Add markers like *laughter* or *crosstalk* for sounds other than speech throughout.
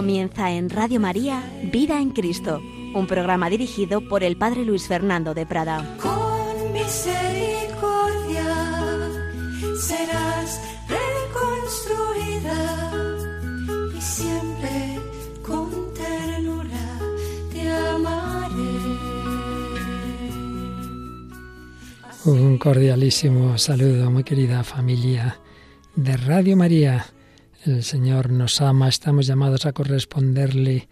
Comienza en Radio María Vida en Cristo, un programa dirigido por el Padre Luis Fernando de Prada. Con misericordia serás reconstruida y siempre con ternura te amaré. Un cordialísimo saludo, muy querida familia de Radio María. El Señor nos ama, estamos llamados a corresponderle,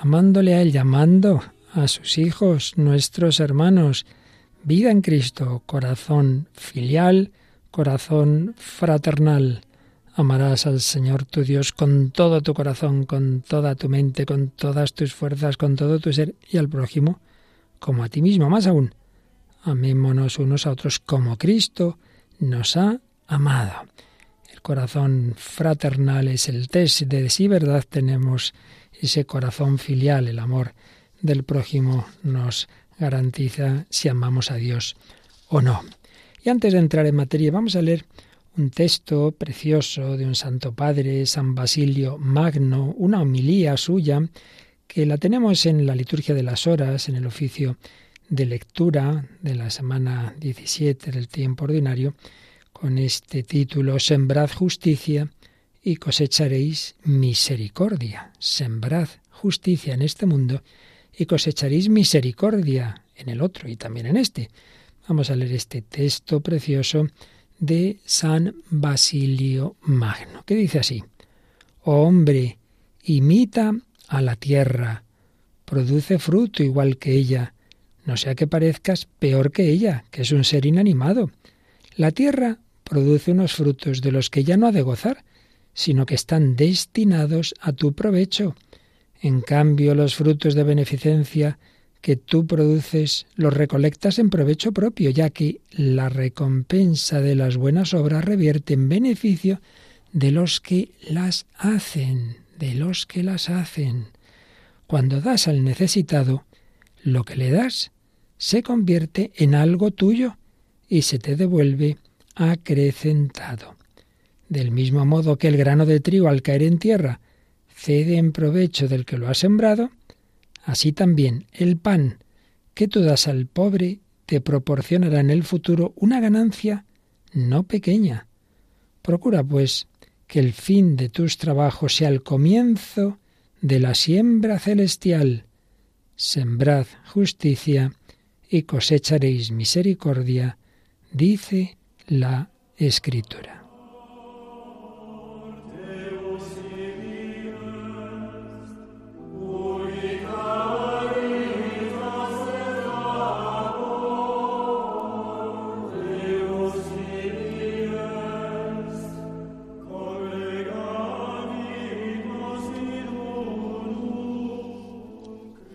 amándole a Él, llamando a sus hijos, nuestros hermanos. Vida en Cristo, corazón filial, corazón fraternal. Amarás al Señor tu Dios con todo tu corazón, con toda tu mente, con todas tus fuerzas, con todo tu ser, y al prójimo como a ti mismo, más aún. Amémonos unos a otros como Cristo nos ha amado corazón fraternal es el test de si verdad tenemos ese corazón filial, el amor del prójimo nos garantiza si amamos a Dios o no. Y antes de entrar en materia, vamos a leer un texto precioso de un santo padre, San Basilio Magno, una homilía suya, que la tenemos en la liturgia de las horas, en el oficio de lectura de la semana 17 del tiempo ordinario, con este título, Sembrad justicia y cosecharéis misericordia. Sembrad justicia en este mundo y cosecharéis misericordia en el otro y también en este. Vamos a leer este texto precioso de San Basilio Magno, que dice así, Oh hombre, imita a la tierra, produce fruto igual que ella, no sea que parezcas peor que ella, que es un ser inanimado. La tierra produce unos frutos de los que ya no ha de gozar, sino que están destinados a tu provecho. En cambio, los frutos de beneficencia que tú produces los recolectas en provecho propio, ya que la recompensa de las buenas obras revierte en beneficio de los que las hacen, de los que las hacen. Cuando das al necesitado, lo que le das se convierte en algo tuyo y se te devuelve acrecentado. Del mismo modo que el grano de trigo al caer en tierra cede en provecho del que lo ha sembrado, así también el pan que tú das al pobre te proporcionará en el futuro una ganancia no pequeña. Procura, pues, que el fin de tus trabajos sea el comienzo de la siembra celestial. Sembrad justicia y cosecharéis misericordia, dice la escritura.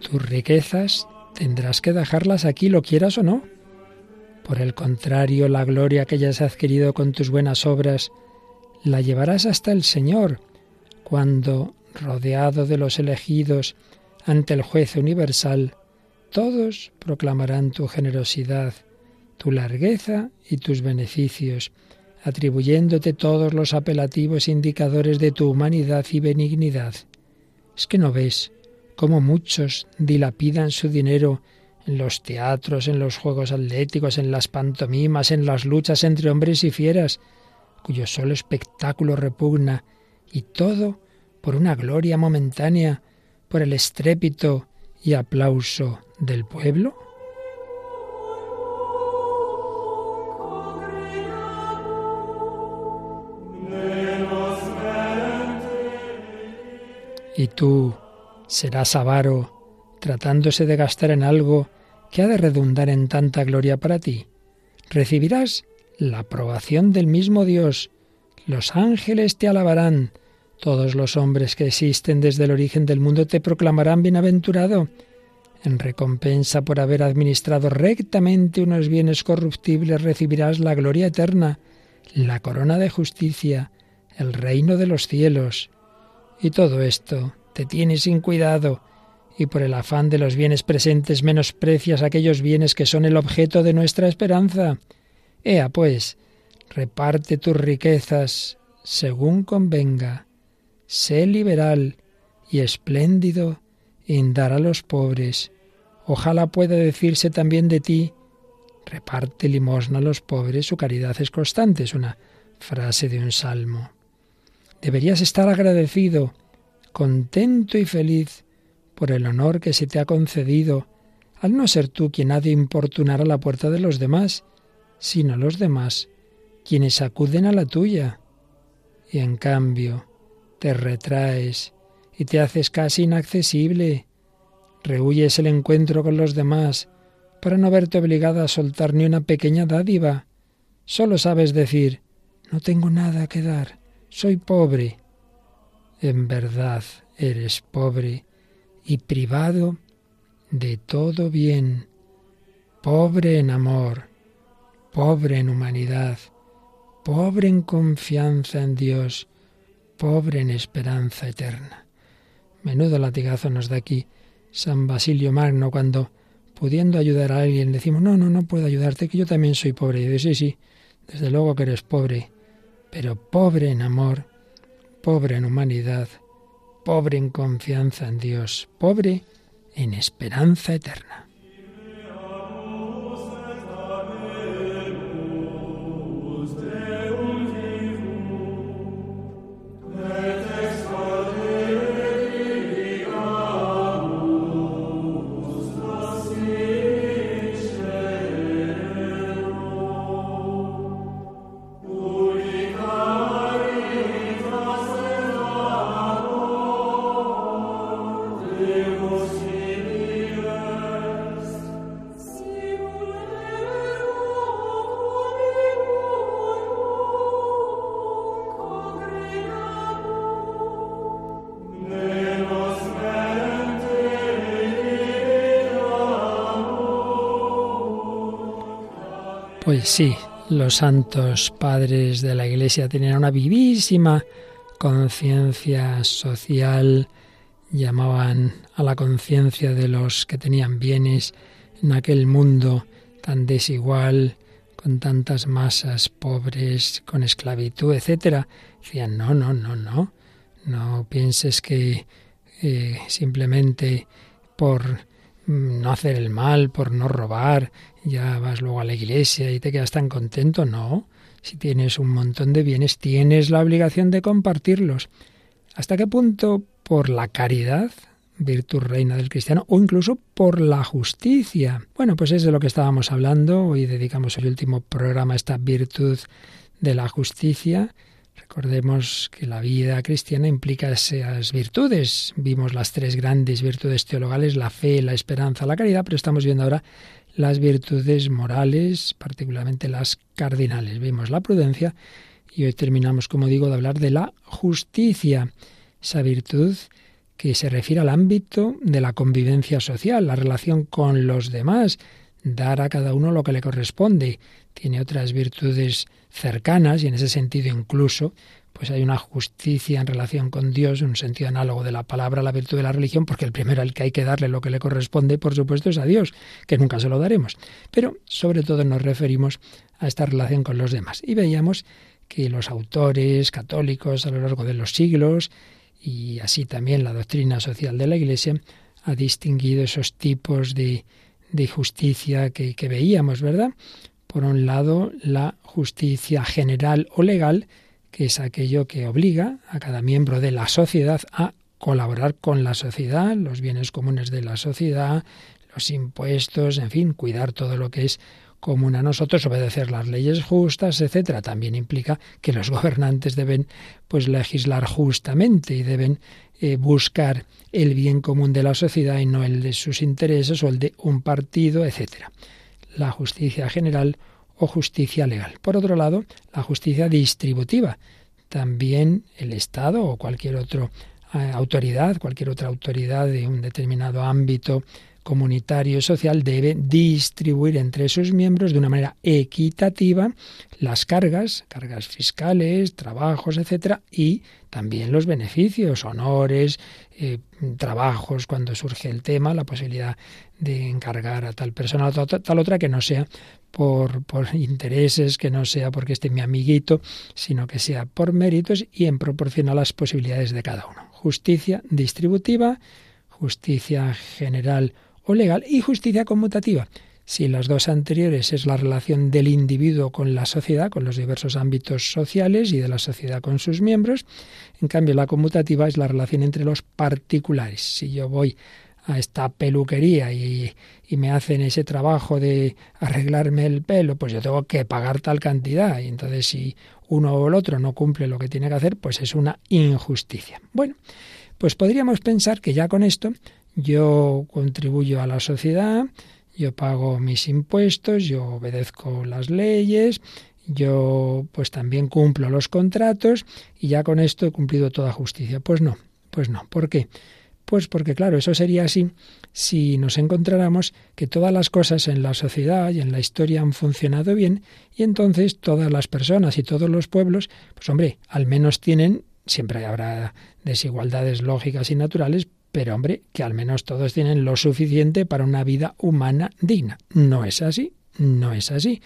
Tus riquezas tendrás que dejarlas aquí, lo quieras o no. Por el contrario, la gloria que hayas adquirido con tus buenas obras la llevarás hasta el Señor, cuando, rodeado de los elegidos ante el juez universal, todos proclamarán tu generosidad, tu largueza y tus beneficios, atribuyéndote todos los apelativos indicadores de tu humanidad y benignidad. ¿Es que no ves cómo muchos dilapidan su dinero en los teatros, en los juegos atléticos, en las pantomimas, en las luchas entre hombres y fieras, cuyo solo espectáculo repugna, y todo por una gloria momentánea, por el estrépito y aplauso del pueblo? Y tú serás avaro, tratándose de gastar en algo que ha de redundar en tanta gloria para ti. Recibirás la aprobación del mismo Dios. Los ángeles te alabarán. Todos los hombres que existen desde el origen del mundo te proclamarán bienaventurado. En recompensa por haber administrado rectamente unos bienes corruptibles recibirás la gloria eterna, la corona de justicia, el reino de los cielos. Y todo esto te tiene sin cuidado y por el afán de los bienes presentes menosprecias aquellos bienes que son el objeto de nuestra esperanza. Ea, pues, reparte tus riquezas según convenga, sé liberal y espléndido en dar a los pobres. Ojalá pueda decirse también de ti, reparte limosna a los pobres, su caridad es constante, es una frase de un salmo. Deberías estar agradecido, contento y feliz por el honor que se te ha concedido, al no ser tú quien ha de importunar a la puerta de los demás, sino los demás quienes acuden a la tuya. Y en cambio te retraes y te haces casi inaccesible, rehuyes el encuentro con los demás para no verte obligada a soltar ni una pequeña dádiva. Solo sabes decir, no tengo nada que dar, soy pobre. En verdad eres pobre y privado de todo bien, pobre en amor, pobre en humanidad, pobre en confianza en Dios, pobre en esperanza eterna. Menudo latigazo nos da aquí San Basilio Magno cuando, pudiendo ayudar a alguien, decimos, no, no, no puedo ayudarte, que yo también soy pobre. Y dice, sí, sí, desde luego que eres pobre, pero pobre en amor, pobre en humanidad, pobre en confianza en Dios, pobre en esperanza eterna. Pues sí, los santos padres de la Iglesia tenían una vivísima conciencia social, llamaban a la conciencia de los que tenían bienes en aquel mundo tan desigual, con tantas masas pobres, con esclavitud, etcétera. Decían, no, no, no, no, no pienses que eh, simplemente por no hacer el mal, por no robar, ya vas luego a la iglesia y te quedas tan contento. No, si tienes un montón de bienes, tienes la obligación de compartirlos. ¿Hasta qué punto por la caridad, virtud reina del cristiano, o incluso por la justicia? Bueno, pues es de lo que estábamos hablando. Hoy dedicamos el último programa a esta virtud de la justicia. Recordemos que la vida cristiana implica esas virtudes. Vimos las tres grandes virtudes teologales, la fe, la esperanza, la caridad, pero estamos viendo ahora las virtudes morales, particularmente las cardinales. Vimos la prudencia y hoy terminamos, como digo, de hablar de la justicia, esa virtud que se refiere al ámbito de la convivencia social, la relación con los demás, dar a cada uno lo que le corresponde. Tiene otras virtudes cercanas y en ese sentido incluso pues hay una justicia en relación con Dios, un sentido análogo de la palabra a la virtud de la religión, porque el primero al que hay que darle lo que le corresponde, por supuesto, es a Dios, que nunca se lo daremos. Pero sobre todo nos referimos a esta relación con los demás. Y veíamos que los autores católicos a lo largo de los siglos, y así también la doctrina social de la Iglesia, ha distinguido esos tipos de, de justicia que, que veíamos, ¿verdad? Por un lado, la justicia general o legal, que es aquello que obliga a cada miembro de la sociedad a colaborar con la sociedad, los bienes comunes de la sociedad, los impuestos, en fin, cuidar todo lo que es común a nosotros, obedecer las leyes justas, etcétera. También implica que los gobernantes deben pues legislar justamente y deben eh, buscar el bien común de la sociedad y no el de sus intereses o el de un partido, etcétera la justicia general o justicia legal. Por otro lado, la justicia distributiva. También el Estado o cualquier otra eh, autoridad, cualquier otra autoridad de un determinado ámbito comunitario y social debe distribuir entre sus miembros de una manera equitativa las cargas, cargas fiscales, trabajos, etcétera, y también los beneficios, honores, eh, trabajos cuando surge el tema, la posibilidad de encargar a tal persona, a tal, otra, que no sea por, intereses, que no sea porque esté mi amiguito, sino que sea por méritos y en proporción a las posibilidades de cada uno. Justicia distributiva, justicia general o legal y justicia conmutativa. Si las dos anteriores es la relación del individuo con la sociedad, con los diversos ámbitos sociales y de la sociedad con sus miembros, en cambio la conmutativa es la relación entre los particulares. Si yo voy a esta peluquería y, y, me hacen ese trabajo de arreglarme el pelo, pues yo tengo que pagar tal cantidad. Y entonces si uno o el otro no cumple lo que tiene que hacer, pues es una injusticia. Bueno, pues podríamos pensar que ya con esto yo contribuyo a la sociedad, yo pago mis impuestos, yo obedezco las leyes, yo pues también cumplo los contratos y ya con esto he cumplido toda justicia. Pues no, pues no. ¿Por qué? Pues porque claro, eso sería así si nos encontráramos que todas las cosas en la sociedad y en la historia han funcionado bien y entonces todas las personas y todos los pueblos, pues hombre, al menos tienen, siempre habrá desigualdades lógicas y naturales, pero hombre, que al menos todos tienen lo suficiente para una vida humana digna. No es así, no es así.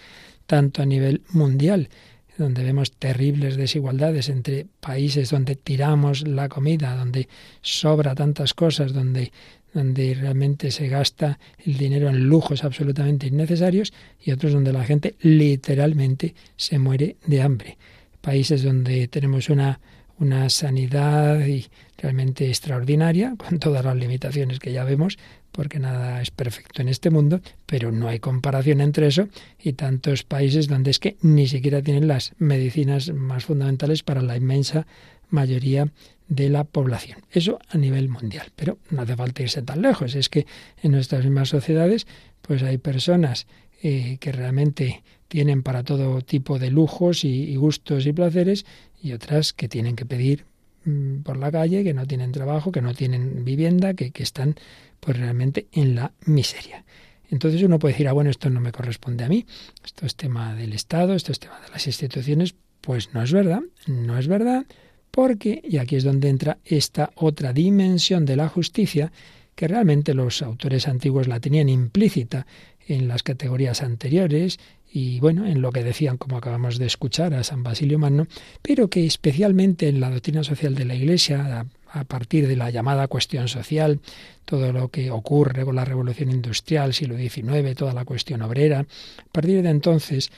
Tanto a nivel mundial, donde vemos terribles desigualdades entre países donde tiramos la comida, donde sobra tantas cosas, donde donde realmente se gasta el dinero en lujos absolutamente innecesarios y otros donde la gente literalmente se muere de hambre. Países donde tenemos una una sanidad y realmente extraordinaria, *laughs* con todas las limitaciones que ya vemos, porque nada es perfecto en este mundo, pero no hay comparación entre eso y tantos países donde es que ni siquiera tienen las medicinas más fundamentales para la inmensa mayoría de la población. Eso a nivel mundial, pero no hace falta irse tan lejos. Es que en nuestras mismas sociedades, pues hay personas eh, que realmente tienen para todo tipo de lujos y, gustos y placeres y otras que tienen que pedir mm, por la calle, que no tienen trabajo, que no tienen vivienda, que, que están pues realmente en la miseria. Entonces uno puede decir, ah, bueno, esto no me corresponde a mí, esto es tema del Estado, esto es tema de las instituciones. Pues no es verdad, no es verdad, porque, y aquí es donde entra esta otra dimensión de la justicia, que realmente los autores antiguos la tenían implícita en las categorías anteriores y bueno, en lo que decían, como acabamos de escuchar, a San Basilio Magno, pero que especialmente en la doctrina social de la Iglesia, a, partir de la llamada cuestión social, todo lo que ocurre con la revolución industrial, siglo XIX, toda la cuestión obrera, a partir de entonces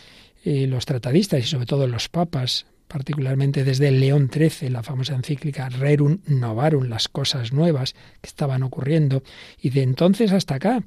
eh, los tratadistas y sobre todo los papas, particularmente desde León XIII, la famosa encíclica Rerum Novarum, las cosas nuevas que estaban ocurriendo, y de entonces hasta acá,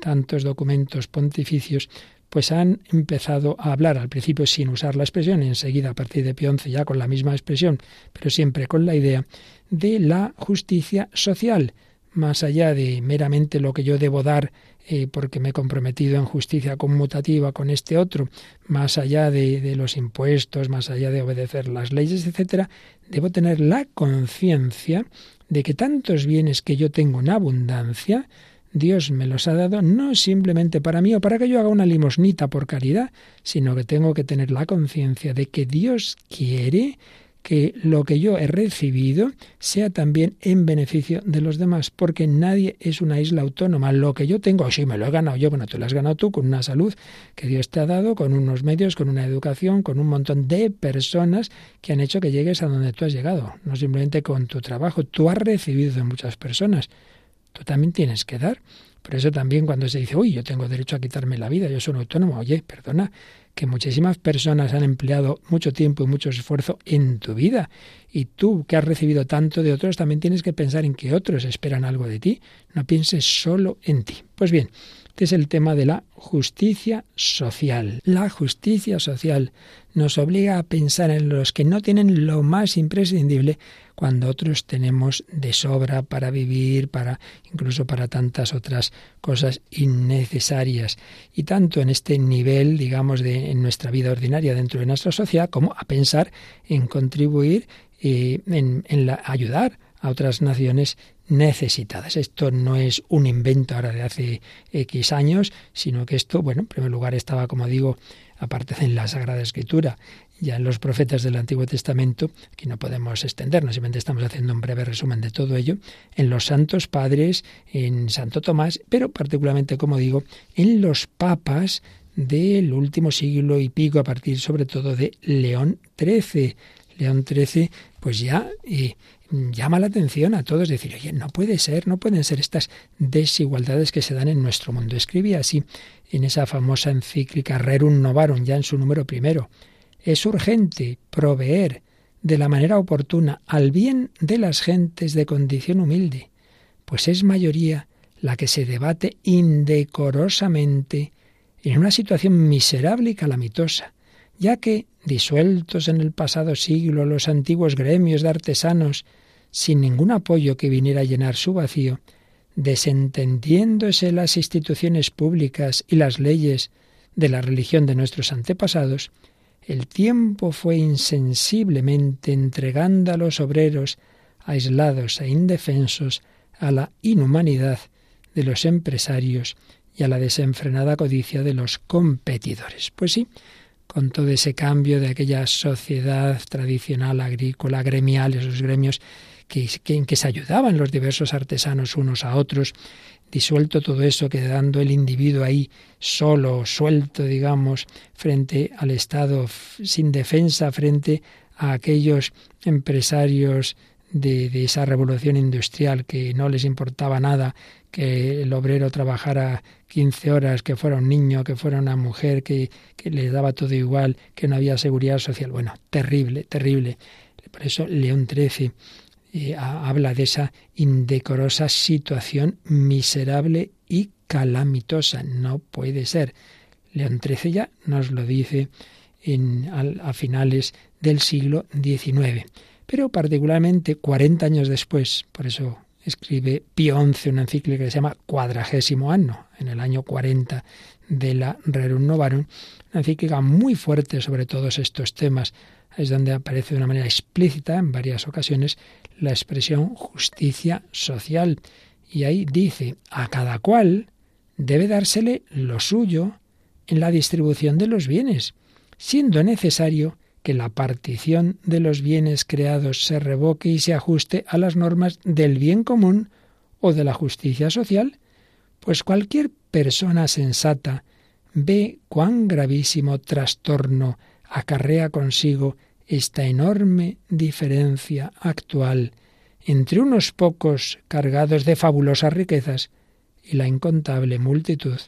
tantos documentos pontificios pues han empezado a hablar al principio sin usar la expresión, enseguida a partir de Pío XI ya con la misma expresión, pero siempre con la idea de la justicia social, más allá de meramente lo que yo debo dar eh, porque me he comprometido en justicia conmutativa con este otro, más allá de, de los impuestos, más allá de obedecer las leyes, etcétera, debo tener la conciencia de que tantos bienes que yo tengo en abundancia, Dios me los ha dado no simplemente para mí o para que yo haga una limosnita por caridad, sino que tengo que tener la conciencia de que Dios quiere que lo que yo he recibido sea también en beneficio de los demás, porque nadie es una isla autónoma. Lo que yo tengo, si me lo he ganado yo, bueno, tú lo has ganado tú con una salud que Dios te ha dado, con unos medios, con una educación, con un montón de personas que han hecho que llegues a donde tú has llegado, no simplemente con tu trabajo. Tú has recibido de muchas personas, tú también tienes que dar. Por eso también cuando se dice, uy, yo tengo derecho a quitarme la vida, yo soy autónomo, oye, perdona, que muchísimas personas han empleado mucho tiempo y mucho esfuerzo en tu vida. Y tú, que has recibido tanto de otros, también tienes que pensar en que otros esperan algo de ti. No pienses solo en ti. Pues bien, este es el tema de la justicia social. La justicia social nos obliga a pensar en los que no tienen lo más imprescindible cuando otros tenemos de sobra para vivir, para incluso para tantas otras cosas innecesarias. Y tanto en este nivel, digamos, de en nuestra vida ordinaria dentro de nuestra sociedad, como a pensar en contribuir eh, en, en ayudar a otras naciones necesitadas. Esto no es un invento ahora de hace X años, sino que esto, bueno, en primer lugar estaba, como digo, aparte en la Sagrada Escritura, ya en los profetas del Antiguo Testamento, que no podemos extendernos, simplemente estamos haciendo un breve resumen de todo ello, en los santos padres, en Santo Tomás, pero particularmente, como digo, en los papas del último siglo y pico, a partir sobre todo de León XIII. León XIII, pues ya eh, llama la atención a todos, decir, oye, no puede ser, no pueden ser estas desigualdades que se dan en nuestro mundo. Escribía así en esa famosa encíclica Rerum Novarum, ya en su número primero. Es urgente proveer de la manera oportuna al bien de las gentes de condición humilde, pues es mayoría la que se debate indecorosamente en una situación miserable y calamitosa, ya que, disueltos en el pasado siglo los antiguos gremios de artesanos, sin ningún apoyo que viniera a llenar su vacío, desentendiéndose las instituciones públicas y las leyes de la religión de nuestros antepasados, el tiempo fue insensiblemente entregando a los obreros aislados e indefensos a la inhumanidad de los empresarios y a la desenfrenada codicia de los competidores. Pues sí, con todo ese cambio de aquella sociedad tradicional agrícola, gremial, esos gremios que, en que se ayudaban los diversos artesanos unos a otros, disuelto todo eso, quedando el individuo ahí solo, suelto, digamos, frente al Estado, sin defensa, frente a aquellos empresarios de, de, esa revolución industrial que no les importaba nada que el obrero trabajara 15 horas, que fuera un niño, que fuera una mujer, que, que le daba todo igual, que no había seguridad social. Bueno, terrible, terrible. Por eso León XIII eh, habla de esa indecorosa situación miserable y calamitosa. No puede ser. León XIII ya nos lo dice en, a, a finales del siglo XIX. Pero particularmente 40 años después, por eso escribe Pío XI una encíclica que se llama Cuadragésimo Anno, en el año 40 de la Rerum Novarum, una encíclica muy fuerte sobre todos estos temas. Es donde aparece de una manera explícita en varias ocasiones la expresión justicia social. Y ahí dice, a cada cual debe dársele lo suyo en la distribución de los bienes, siendo necesario que la partición de los bienes creados se revoque y se ajuste a las normas del bien común o de la justicia social, pues cualquier persona sensata ve cuán gravísimo trastorno acarrea consigo esta enorme diferencia actual entre unos pocos cargados de fabulosas riquezas y la incontable multitud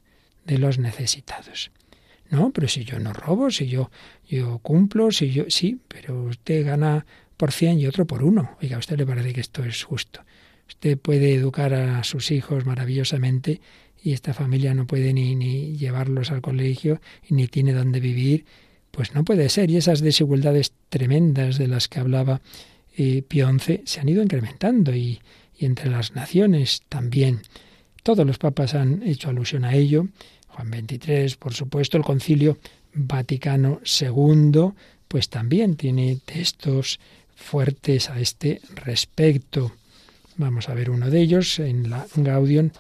de los necesitados. No, pero si yo no robo, si yo, yo cumplo, si yo... Sí, pero usted gana por cien y otro por uno. Oiga, ¿a usted le parece que esto es justo? Usted puede educar a sus hijos maravillosamente y esta familia no puede ni, ni llevarlos al colegio y ni tiene dónde vivir. Pues no puede ser. Y esas desigualdades tremendas de las que hablaba eh, XI se han ido incrementando y, y entre las naciones también. Todos los papas han hecho alusión a ello Juan XXIII, por supuesto, el Concilio Vaticano II, pues también tiene textos fuertes a este respecto. Vamos a ver uno de ellos en la Gaudium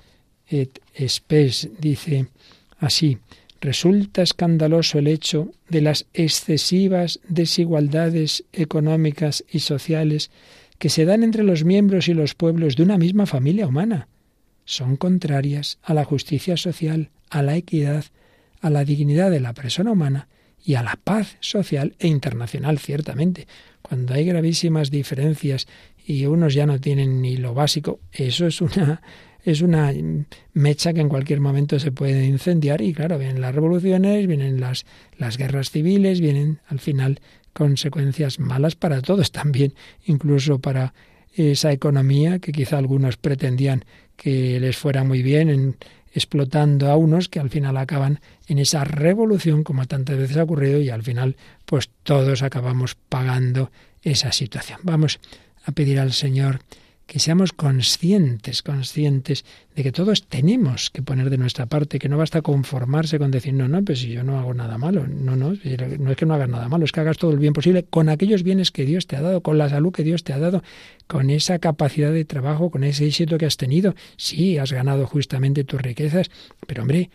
et Spes. Dice así: Resulta escandaloso el hecho de las excesivas desigualdades económicas y sociales que se dan entre los miembros y los pueblos de una misma familia humana. Son contrarias a la justicia social, a la equidad, a la dignidad de la persona humana y a la paz social e internacional, ciertamente. Cuando hay gravísimas diferencias y unos ya no tienen ni lo básico, eso es una es una mecha que en cualquier momento se puede incendiar y claro, vienen las revoluciones, vienen las, las guerras civiles, vienen al final consecuencias malas para todos *laughs* también, incluso para esa economía que quizá algunos pretendían que les fuera muy bien en, explotando a unos que al final acaban en esa revolución como tantas veces ha ocurrido y al final pues todos acabamos pagando esa situación. Vamos a pedir al Señor que seamos conscientes, conscientes de que todos tenemos que poner de nuestra parte, que no basta conformarse con decir, no, no, pues si yo no hago nada malo, no, no, no es que no hagas nada malo, es que hagas todo el bien posible con aquellos bienes que Dios te ha dado, con la salud que Dios te ha dado, con esa capacidad de trabajo, con ese éxito que has tenido. Sí, has ganado justamente tus riquezas, pero hombre,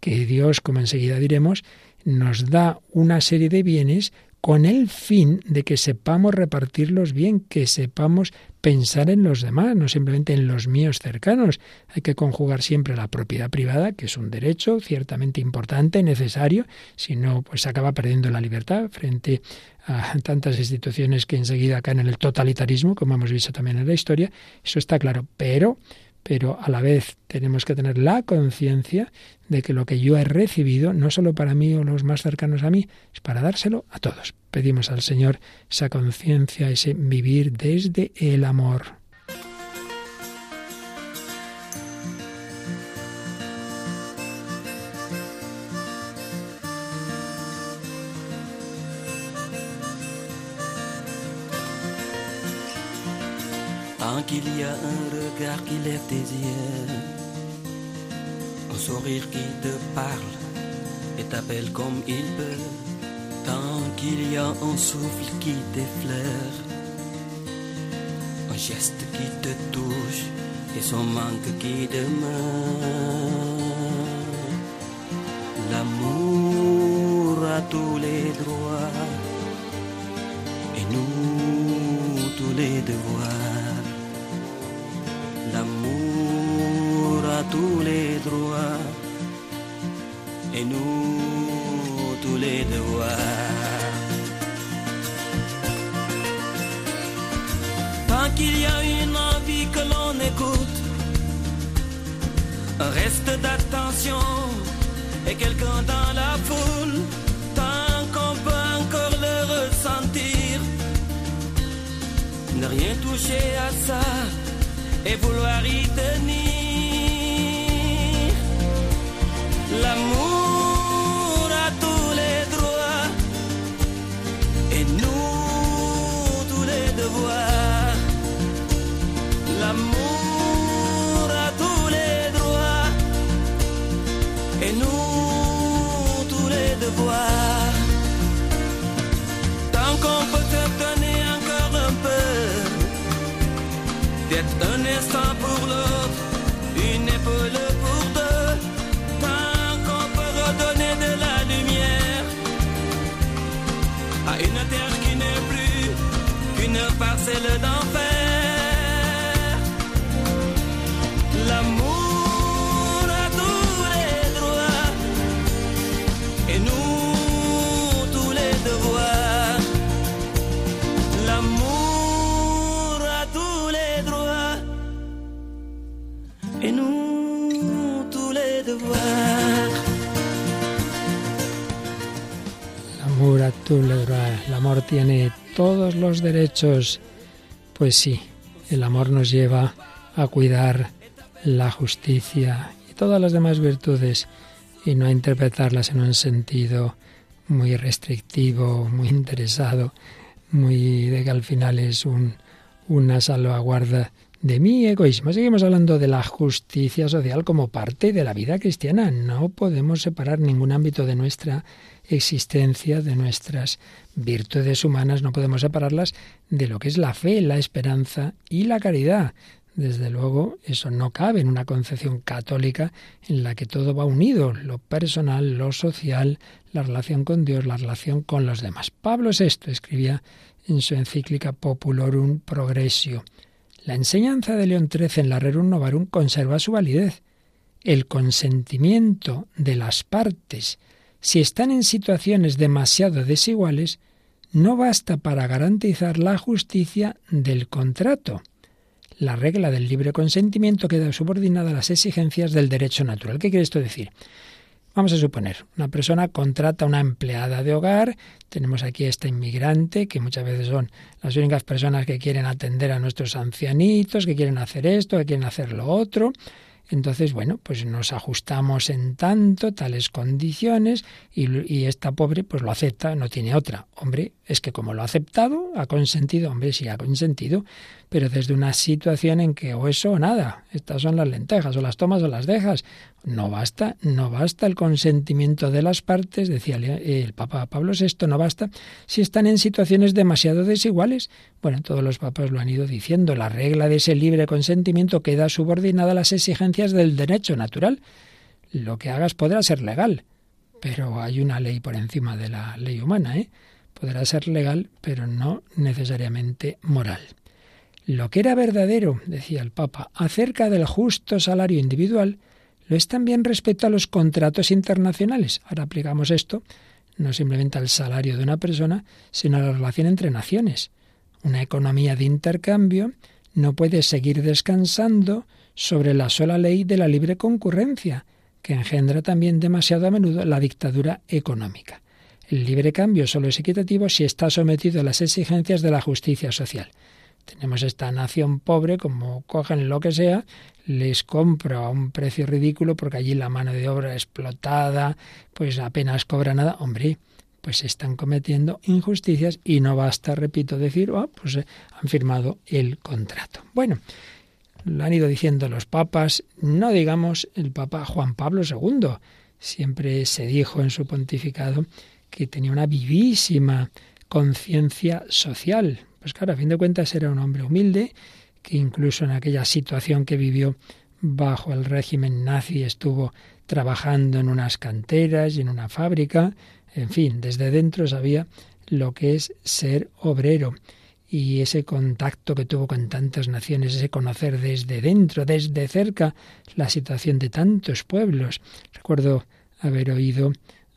que Dios, como enseguida diremos, nos da una serie de bienes con el fin de que sepamos repartirlos bien, que sepamos pensar en los demás, no simplemente en los míos cercanos. Hay que conjugar siempre la propiedad privada, que es un derecho ciertamente importante, necesario, si no, pues acaba perdiendo la libertad frente a tantas instituciones que enseguida caen en el totalitarismo, como hemos visto también en la historia, eso está claro, pero pero a la vez tenemos que tener la conciencia de que lo que yo he recibido, no solo para mí o los más cercanos a mí, es para dárselo a todos. Pedimos al Señor esa conciencia, ese vivir desde el amor. Regard qui lève tes un sourire qui te parle et t'appelle comme il peut. Tant qu'il y a un souffle qui t'effleure, un geste qui te touche et son manque qui demeure. L'amour a tous les droits et nous tous les devoirs. Tous les droits et nous tous les devoirs. Tant qu'il y a une envie que l'on écoute, un reste d'attention et quelqu'un dans la foule, tant qu'on peut encore le ressentir, ne rien toucher à ça et vouloir y tenir. Amor tiene todos los derechos. Pues sí, el amor nos lleva a cuidar la justicia y todas las demás virtudes y no a interpretarlas en un sentido muy restrictivo, muy interesado, muy de que al final es un, una salvaguarda de mi egoísmo. Seguimos hablando de la justicia social como parte de la vida cristiana. No podemos separar ningún ámbito de nuestra existencia, de nuestras virtudes humanas, no podemos separarlas de lo que es la fe, la esperanza y la caridad. Desde luego, eso no cabe en una concepción católica en la que todo va unido, lo personal, lo social, la relación con Dios, la relación con los demás. Pablo VI escribía en su encíclica Populorum Progressio. La enseñanza de León XIII en la Rerum Novarum conserva su validez. El consentimiento de las partes, si están en situaciones demasiado desiguales, no basta para garantizar la justicia del contrato. La regla del libre consentimiento queda subordinada a las exigencias del derecho natural. ¿Qué quiere esto decir? Vamos a suponer, una persona contrata a una empleada de hogar, tenemos aquí a esta inmigrante, que muchas veces son las únicas personas que quieren atender a nuestros ancianitos, que quieren hacer esto, que quieren hacer lo otro. Entonces, bueno, pues nos ajustamos en tanto, tales condiciones, y, esta pobre pues lo acepta, no tiene otra. Hombre, es que como lo ha aceptado, ha consentido, hombre, sí ha consentido, pero desde una situación en que o eso o nada, estas son las lentejas, o las tomas o las dejas. No basta, no basta el consentimiento de las partes, decía el Papa Pablo VI, no basta si están en situaciones demasiado desiguales. Bueno, todos los papas lo han ido diciendo, la regla de ese libre consentimiento queda subordinada a las exigencias del derecho natural. Lo que hagas podrá ser legal, pero hay una ley por encima de la ley humana, ¿eh? Podrá ser legal, pero no necesariamente moral. Lo que era verdadero, decía el Papa, acerca del justo salario individual, lo es también respecto a los contratos internacionales. Ahora aplicamos esto no simplemente al salario de una persona, sino a la relación entre naciones. Una economía de intercambio no puede seguir descansando sobre la sola ley de la libre concurrencia, que engendra también demasiado a menudo la dictadura económica. El libre cambio solo es equitativo si está sometido a las exigencias de la justicia social. Tenemos esta nación pobre, como cogen lo que sea, les compro a un precio ridículo porque allí la mano de obra explotada, pues apenas cobra nada. Hombre, pues están cometiendo injusticias y no basta, repito, decir, oh, pues eh, han firmado el contrato. Bueno, lo han ido diciendo los papas, no digamos el papa Juan Pablo II. Siempre se dijo en su pontificado que tenía una vivísima conciencia social. Pues claro, a fin de cuentas era un hombre humilde que incluso en aquella situación que vivió bajo el régimen nazi estuvo trabajando en unas canteras y en una fábrica, en fin, desde dentro sabía lo que es ser obrero y ese contacto que tuvo con tantas naciones, ese conocer desde dentro, desde cerca, la situación de tantos pueblos. Recuerdo haber oído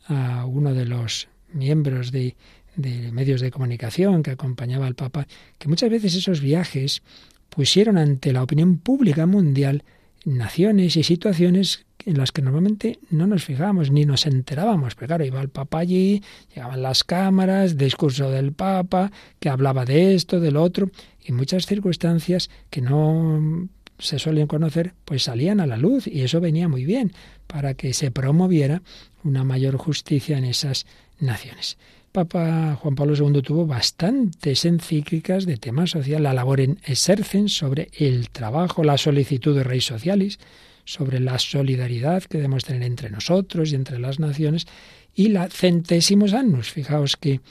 a uno de los miembros de de medios de comunicación que acompañaba al Papa, que muchas veces esos viajes pusieron ante la opinión pública mundial naciones y situaciones en las que normalmente no nos fijábamos ni nos enterábamos. Pero claro, iba el Papa allí, llegaban las cámaras, discurso del Papa, que hablaba de esto, del otro, y muchas circunstancias que no se suelen conocer, pues salían a la luz y eso venía muy bien para que se promoviera una mayor justicia en esas naciones. Papa Juan Pablo II tuvo bastantes encíclicas de tema social. La labor en Exercen sobre el trabajo, la solicitud de Rey Socialis, sobre la solidaridad que debemos tener entre nosotros y entre las naciones, y la Centésimos Annus. Fijaos que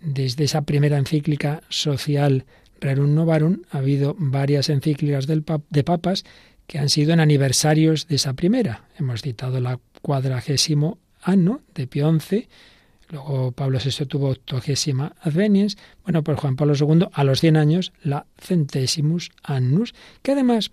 desde esa primera encíclica social Rerum Novarum ha habido varias encíclicas del de papas que han sido en aniversarios de esa primera. Hemos citado la cuadragésimo año de Pío XI, Luego Pablo VI tuvo octogésima adveniens. Bueno, pues Juan Pablo II a los 100 años la centésimus annus, que además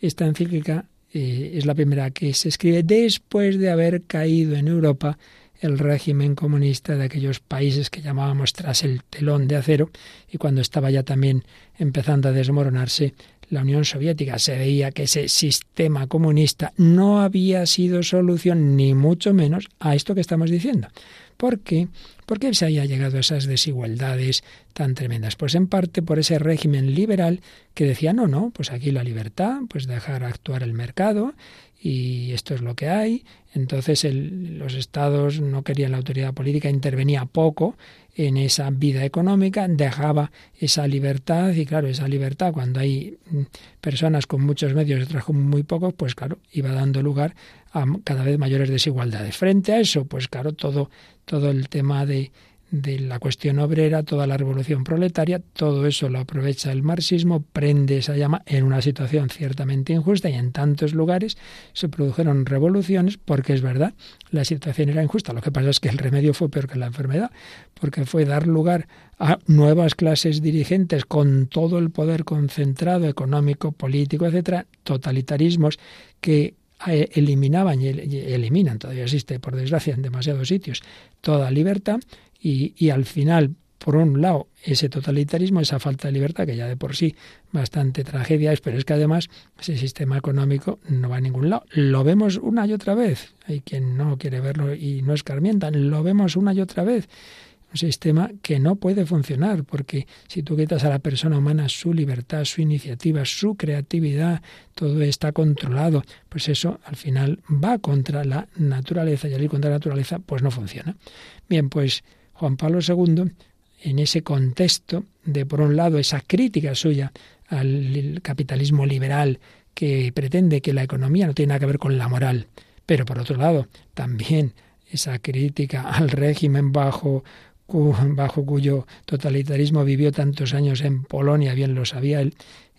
esta encíclica eh, es la primera que se escribe después de haber caído en Europa el régimen comunista de aquellos países que llamábamos tras el telón de acero y cuando estaba ya también empezando a desmoronarse la Unión Soviética. Se veía que ese sistema comunista no había sido solución ni mucho menos a esto que estamos diciendo. ¿Por qué? ¿Por qué se haya llegado a esas desigualdades tan tremendas? Pues en parte por ese régimen liberal que decía, no, no, pues aquí la libertad, pues dejar actuar el mercado y esto es lo que hay. Entonces los estados no querían la autoridad política, intervenía poco en esa vida económica, dejaba esa libertad y claro, esa libertad cuando hay mm, personas con muchos medios y otras con muy pocos, pues claro, iba dando lugar a cada vez mayores desigualdades. Frente a eso, pues claro, todo, todo el tema de, de la cuestión obrera, toda la revolución proletaria, todo eso lo aprovecha el marxismo, prende esa llama en una situación ciertamente injusta y en tantos lugares se produjeron revoluciones porque es verdad, la situación era injusta. Lo que pasa es que el remedio fue peor que la enfermedad, porque fue dar lugar a nuevas clases dirigentes con todo el poder concentrado económico, político, etcétera, totalitarismos que eh, eliminaban y eliminan, todavía existe por desgracia en demasiados sitios, toda libertad y, y al final, por un lado, ese totalitarismo, esa falta de libertad, que ya de por sí bastante tragedia es, pero es que además ese sistema económico no va a ningún lado. Lo vemos una y otra vez. Hay quien no quiere verlo y no escarmientan. Lo vemos una y otra vez. Un sistema que no puede funcionar, porque si tú quitas a la persona humana su libertad, su iniciativa, su creatividad, todo está controlado, pues eso al final va contra la naturaleza y al ir contra la naturaleza, pues no funciona. Bien, pues Juan Pablo II, en ese contexto de, por un lado, esa crítica suya al capitalismo liberal que pretende que la economía no tiene nada que ver con la moral, pero por otro lado, también esa crítica al régimen bajo, bajo cuyo totalitarismo vivió tantos años en Polonia, bien lo sabía él,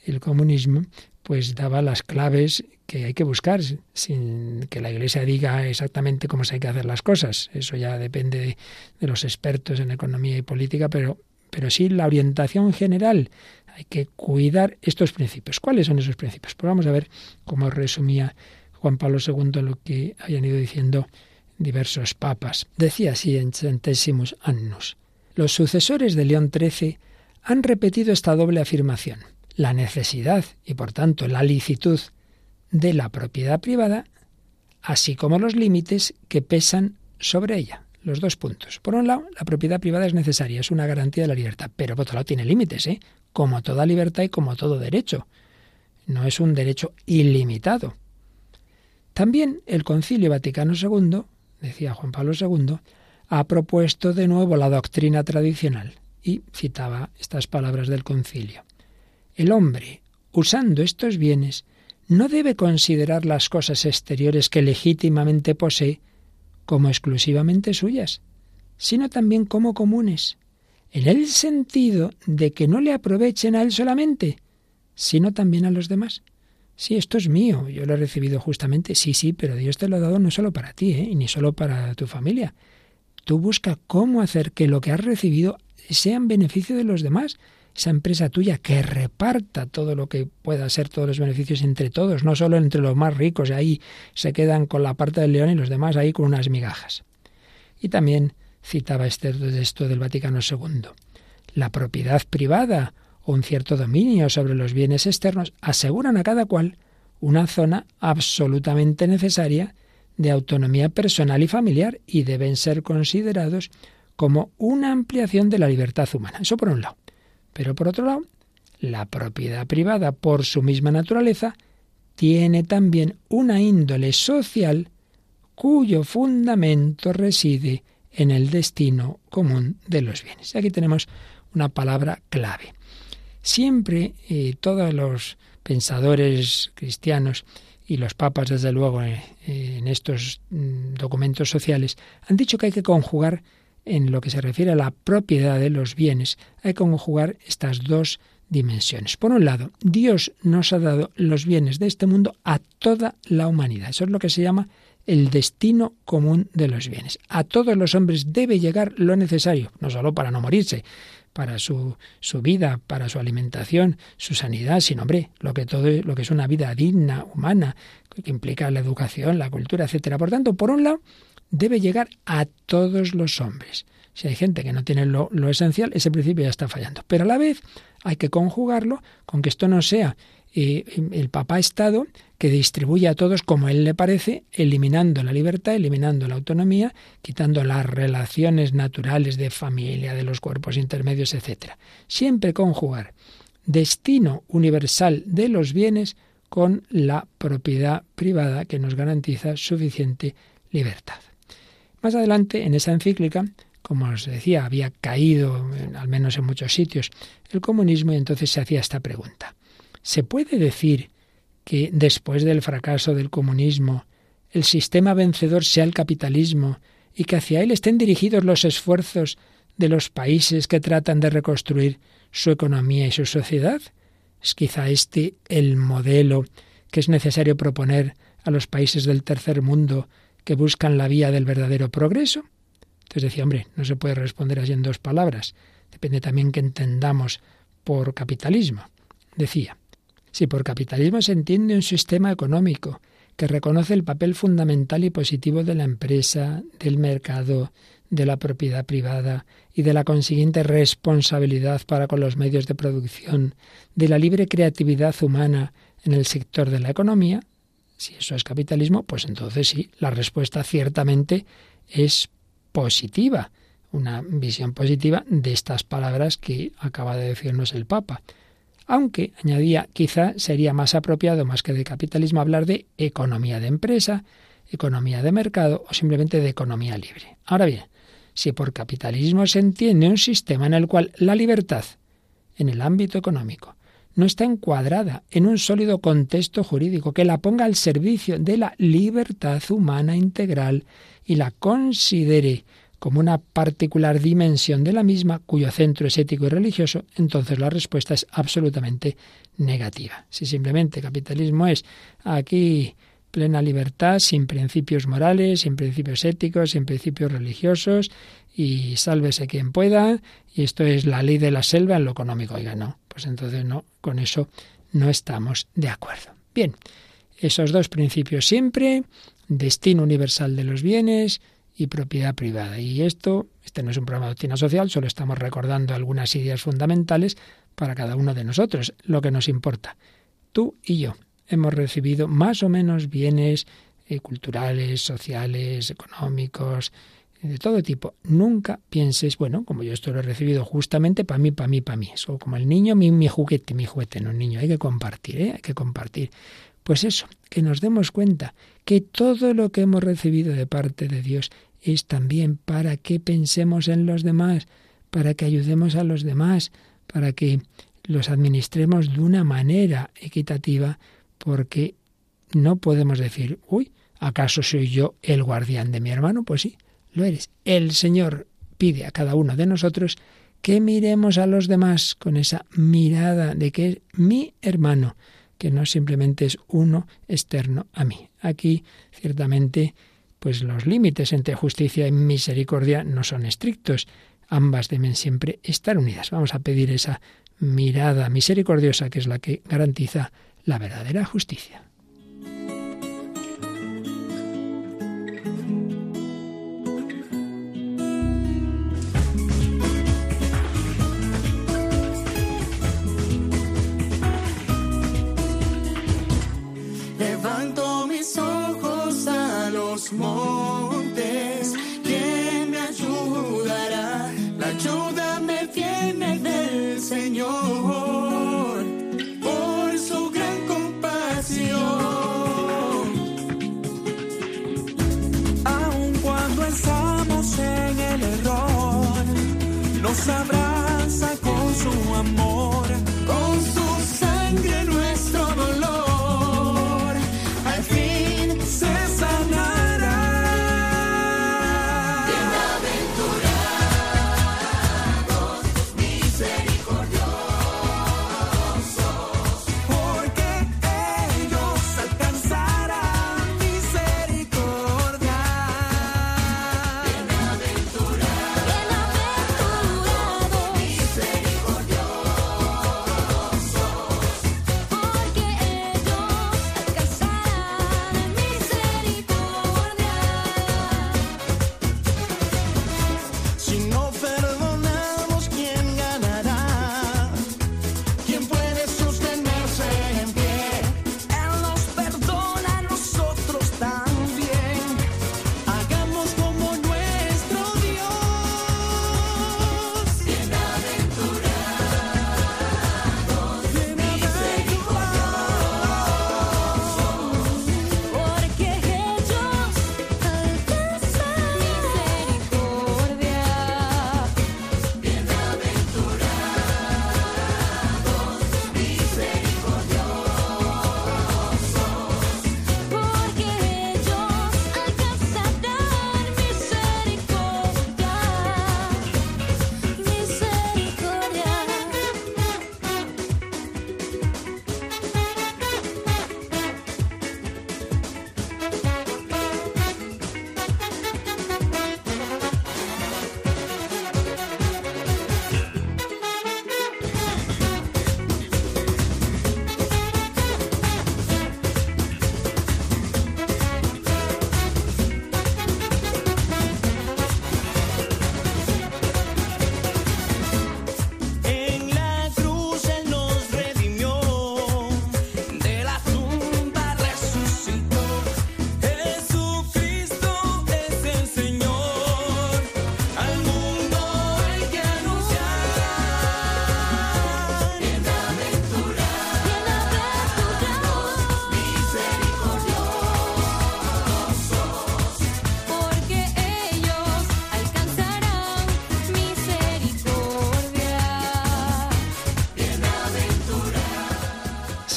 el comunismo, pues daba las claves que hay que buscar, sin que la Iglesia diga exactamente cómo se hay que hacer las cosas. Eso ya depende de, de los expertos en economía y política, pero, pero sí la orientación general. Hay que cuidar estos principios. ¿Cuáles son esos principios? Pues vamos a ver cómo resumía Juan Pablo II lo que hayan ido diciendo diversos papas. Decía así en Centésimos Annus. Los sucesores de León XIII han repetido esta doble afirmación. La necesidad y por tanto la licitud de la propiedad privada, así como los límites que pesan sobre ella. Los dos puntos. Por un lado, la propiedad privada es necesaria, es una garantía de la libertad, pero por otro lado tiene límites, ¿eh? como toda libertad y como todo derecho. No es un derecho ilimitado. También el Concilio Vaticano II, decía Juan Pablo II, ha propuesto de nuevo la doctrina tradicional y citaba estas palabras del concilio. El hombre, usando estos bienes, no debe considerar las cosas exteriores que legítimamente posee como exclusivamente suyas, sino también como comunes, en el sentido de que no le aprovechen a él solamente, sino también a los demás. Sí, esto es mío, yo lo he recibido justamente, sí, sí, pero Dios te lo ha dado no solo para ti, ¿eh? ni solo para tu familia. Tú busca cómo hacer que lo que has recibido sea en beneficio de los demás, esa empresa tuya que reparta todo lo que pueda ser, todos los beneficios entre todos, no solo entre los más ricos, y ahí se quedan con la parte del león y los demás ahí con unas migajas. Y también citaba este esto del Vaticano II. La propiedad privada o un cierto dominio sobre los bienes externos aseguran a cada cual una zona absolutamente necesaria de autonomía personal y familiar y deben ser considerados como una ampliación de la libertad humana. Eso por un lado. Pero por otro lado, la propiedad privada, por su misma naturaleza, tiene también una índole social cuyo fundamento reside en el destino común de los bienes. Aquí tenemos una palabra clave. Siempre eh, todos los pensadores cristianos y los papas, desde luego, eh, en estos mm, documentos sociales, han dicho que hay que conjugar en lo que se refiere a la propiedad de los bienes, hay que conjugar estas dos dimensiones. Por un lado, Dios nos ha dado los bienes de este mundo a toda la humanidad. Eso es lo que se llama el destino común de los bienes. A todos los hombres debe llegar lo necesario, no solo para no morirse, para su, vida, para su alimentación, su sanidad, sino, hombre, lo que todo lo que es una vida digna, humana, que implica la educación, la cultura, etcétera. Por tanto, por un lado, debe llegar a todos los hombres. Si hay gente que no tiene lo, esencial, ese principio ya está fallando. Pero a la vez hay que conjugarlo con que esto no sea eh, el papá Estado que distribuye a todos como él le parece, eliminando la libertad, eliminando la autonomía, quitando las relaciones naturales de familia, de los cuerpos intermedios, etc. Siempre conjugar destino universal de los bienes con la propiedad privada que nos garantiza suficiente libertad. Más adelante, en esa encíclica, como os decía, había caído, al menos en muchos sitios, el comunismo y entonces se hacía esta pregunta. ¿Se puede decir que después del fracaso del comunismo, el sistema vencedor sea el capitalismo y que hacia él estén dirigidos los esfuerzos de los países que tratan de reconstruir su economía y su sociedad? ¿Es quizá este el modelo que es necesario proponer a los países del tercer mundo que buscan la vía del verdadero progreso? Entonces decía, hombre, no se puede responder así en dos palabras. Depende también que entendamos por capitalismo. Decía, si por capitalismo se entiende un sistema económico que reconoce el papel fundamental y positivo de la empresa, del mercado, de la propiedad privada y de la consiguiente responsabilidad para con los medios de producción, de la libre creatividad humana en el sector de la economía, si eso es capitalismo, pues entonces sí, la respuesta ciertamente es positiva, una visión positiva de estas palabras que acaba de decirnos el Papa. Aunque, añadía, quizá sería más apropiado, más que de capitalismo, hablar de economía de empresa, economía de mercado o simplemente de economía libre. Ahora bien, si por capitalismo se entiende un sistema en el cual la libertad, en el ámbito económico, no está encuadrada en un sólido contexto jurídico que la ponga al servicio de la libertad humana integral y la considere como una particular dimensión de la misma cuyo centro es ético y religioso, entonces la respuesta es absolutamente negativa. Si simplemente capitalismo es aquí plena libertad, sin principios morales, sin principios éticos, sin principios religiosos, y sálvese quien pueda, y esto es la ley de la selva en lo económico. Oiga, no, pues entonces no, con eso no estamos de acuerdo. Bien, esos dos principios siempre, destino universal de los bienes y propiedad privada. Y esto, este no es un programa de doctrina social, solo estamos recordando algunas ideas fundamentales para cada uno de nosotros, lo que nos importa. Tú y yo hemos recibido más o menos bienes eh, culturales, sociales, económicos, de todo tipo. Nunca pienses, bueno, como yo esto lo he recibido justamente para mí, para mí, para mí. O como el niño, mi, mi juguete, mi juguete, no, niño, hay que compartir, ¿eh? hay que compartir. Pues eso, que nos demos cuenta que todo lo que hemos recibido de parte de Dios es también para que pensemos en los demás, para que ayudemos a los demás, para que los administremos de una manera equitativa, porque no podemos decir, uy, ¿acaso soy yo el guardián de mi hermano? Pues sí, lo eres. El Señor pide a cada uno de nosotros que miremos a los demás con esa mirada de que es mi hermano, que no simplemente es uno externo a mí. Aquí, ciertamente, pues los límites entre justicia y misericordia no son estrictos. Ambas deben siempre estar unidas. Vamos a pedir esa mirada misericordiosa que es la que garantiza la verdadera justicia.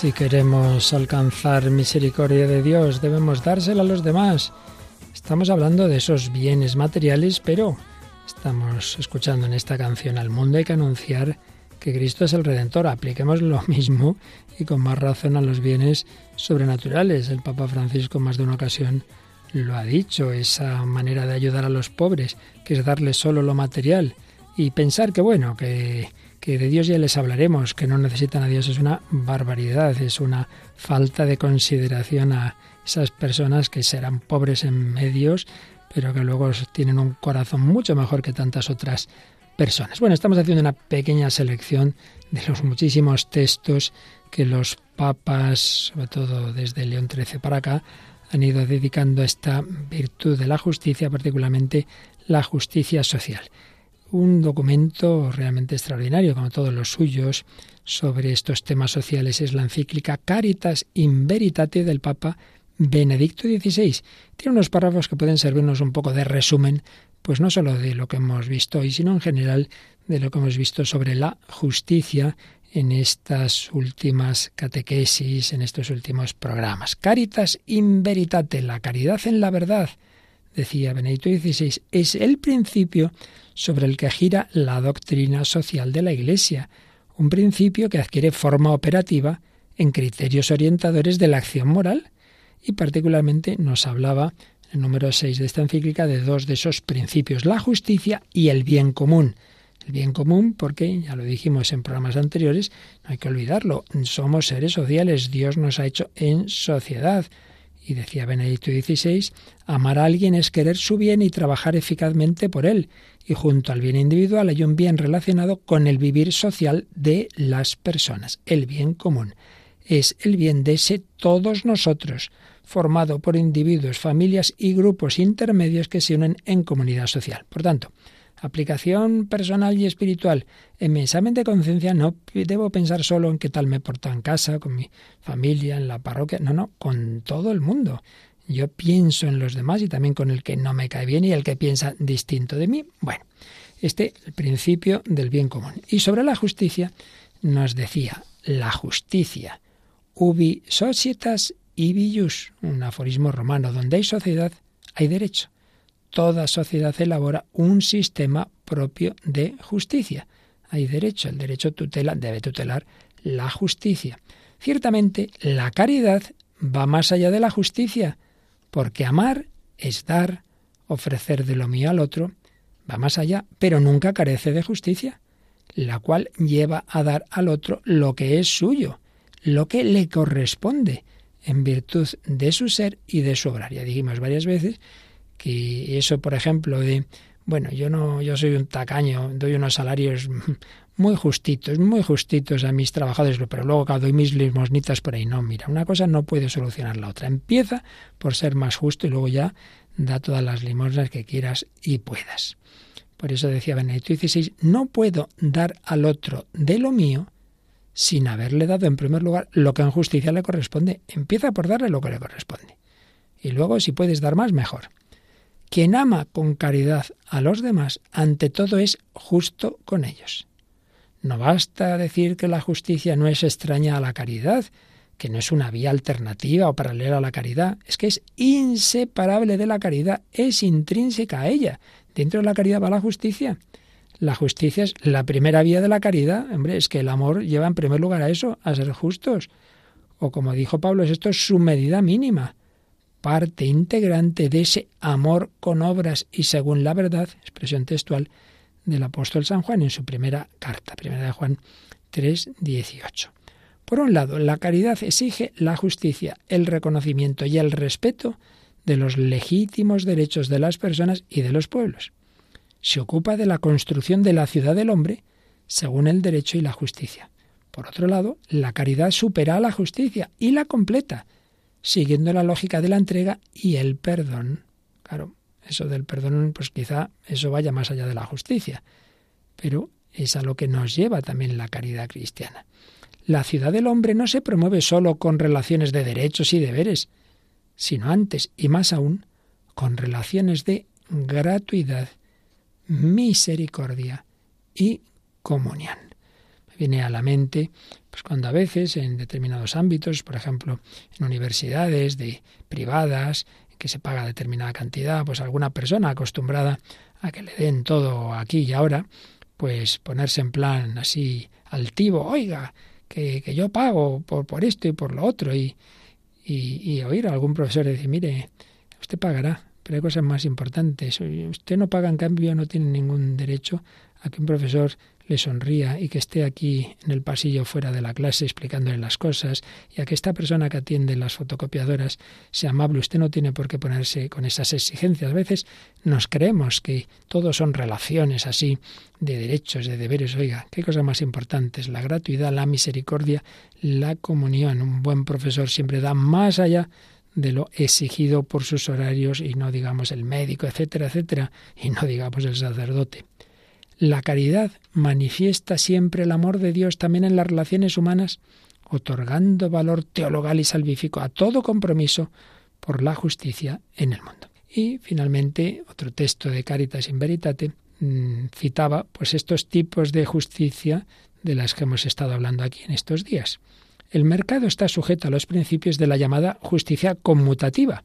Si queremos alcanzar misericordia de Dios, debemos dársela a los demás. Estamos hablando de esos bienes materiales, pero Estamos escuchando en esta canción al mundo hay que anunciar que Cristo es el Redentor. Apliquemos lo *laughs* mismo y con más razón a los bienes sobrenaturales. El Papa Francisco más de una ocasión lo ha dicho, esa manera de ayudar a los pobres, que es darles solo lo material y pensar que bueno, que, que de Dios ya les hablaremos, que no necesitan a Dios, es una barbaridad, es una falta de consideración a esas personas que serán pobres en medios, pero que luego tienen un corazón mucho mejor que tantas otras personas. Bueno, estamos haciendo una pequeña selección de los muchísimos textos que los papas, sobre todo desde León XIII para acá, han ido dedicando a esta virtud de la justicia, particularmente la justicia social. Un documento realmente extraordinario, como todos los suyos, sobre estos temas sociales es la encíclica Caritas in Veritate del Papa Benedicto XVI. Tiene unos párrafos que pueden servirnos un poco de resumen, pues no solo de lo que hemos visto hoy, sino en general de lo que hemos visto sobre la justicia en estas últimas catequesis, en estos últimos programas. Caritas in veritate, la caridad en la verdad, decía Benedicto XVI, es el principio sobre el que gira la doctrina social de la Iglesia, un principio que adquiere forma operativa en criterios orientadores de la acción moral y particularmente nos hablaba el número 6 de esta encíclica de dos de esos principios, la justicia y el bien común. El bien común, porque ya lo dijimos en programas anteriores, no hay que olvidarlo, somos seres sociales, Dios nos ha hecho en sociedad. Y decía Benedicto XVI, amar a alguien es querer su bien y trabajar eficazmente por él. Y junto al bien individual hay un bien relacionado con el vivir social de las personas, el bien común. Es el bien de ese todos nosotros, formado por individuos, familias y grupos intermedios que se unen en comunidad social. Por tanto, aplicación personal y espiritual. En mi examen de conciencia no debo pensar solo en qué tal me porto en casa, con mi familia, en la parroquia, no, no, con todo el mundo. Yo pienso en los demás y también con el que no me cae bien y el que piensa distinto de mí. Bueno, este el principio del bien común. Y sobre la justicia nos decía, la justicia, ubi societas ibi jus, un aforismo romano, donde hay sociedad, hay derecho toda sociedad elabora un sistema propio de justicia. Hay derecho, el derecho tutela, debe tutelar la justicia. Ciertamente, la caridad va más allá de la justicia, porque amar es dar, ofrecer de lo mío al otro, va más allá, pero nunca carece de justicia, la cual lleva a dar al otro lo que es suyo, lo que le corresponde, en virtud de su ser y de su obrar. Ya dijimos varias veces que eso, por ejemplo, de bueno, yo no, yo soy un tacaño, doy unos salarios *laughs* muy justitos, muy justitos a mis trabajadores, pero luego doy mis limosnitas por ahí. No, mira, una cosa no puede solucionar la otra. Empieza por ser más justo y luego ya da todas las limosnas que quieras y puedas. Por eso decía Benedicto XVI, no puedo dar al otro de lo mío sin haberle dado en primer lugar lo que en justicia le corresponde. Empieza por darle lo que le corresponde. Y luego, si puedes dar más, mejor. Quien ama con caridad a los demás, ante todo es justo con ellos. No basta decir que la justicia no es extraña a la caridad, que no es una vía alternativa o paralela a la caridad, es que es inseparable de la caridad, es intrínseca a ella. Dentro de la caridad va la justicia. La justicia es la primera vía de la caridad. Hombre, es que el amor lleva en primer lugar a eso, a ser justos. O como dijo Pablo, esto es su medida mínima parte integrante de ese amor con obras y según la verdad, expresión textual del apóstol San Juan en su primera carta, primera de Juan 3, 18. Por un lado, la caridad exige la justicia, el reconocimiento y el respeto de los legítimos derechos de las personas y de los pueblos. Se ocupa de la construcción de la ciudad del hombre según el derecho y la justicia. Por otro lado, la caridad supera a la justicia y la completa, siguiendo la lógica de la entrega y el perdón. Claro, eso del perdón, pues quizá eso vaya más allá de la justicia, pero es a lo que nos lleva también la caridad cristiana. La ciudad del hombre no se promueve sólo con relaciones de derechos y deberes, sino antes y más aún con relaciones de gratuidad, misericordia y comunión. Viene a la mente pues cuando a veces en determinados ámbitos, por ejemplo, en universidades de privadas, que se paga determinada cantidad, pues alguna persona acostumbrada a que le den todo aquí y ahora, pues ponerse en plan así altivo, oiga, que, que yo pago por, por esto y por lo otro, y, y, y oír a algún profesor decir, mire, usted pagará, pero hay cosas más importantes. Usted no paga, en cambio, no tiene ningún derecho a que un profesor le sonría y que esté aquí en el pasillo fuera de la clase explicándole las cosas y a que esta persona que atiende las fotocopiadoras sea amable. Usted no tiene por qué ponerse con esas exigencias. A veces nos creemos que todo son relaciones así de derechos, de deberes. Oiga, qué cosas más importantes. La gratuidad, la misericordia, la comunión. Un buen profesor siempre da más allá de lo exigido por sus horarios y no digamos el médico, etcétera, etcétera, y no digamos el sacerdote. La caridad manifiesta siempre el amor de Dios también en las relaciones humanas, otorgando valor teologal y salvífico a todo compromiso por la justicia en el mundo. Y finalmente, otro texto de Caritas in Veritate mmm, citaba pues estos tipos de justicia de las que hemos estado hablando aquí en estos días. El mercado está sujeto a los principios de la llamada justicia conmutativa,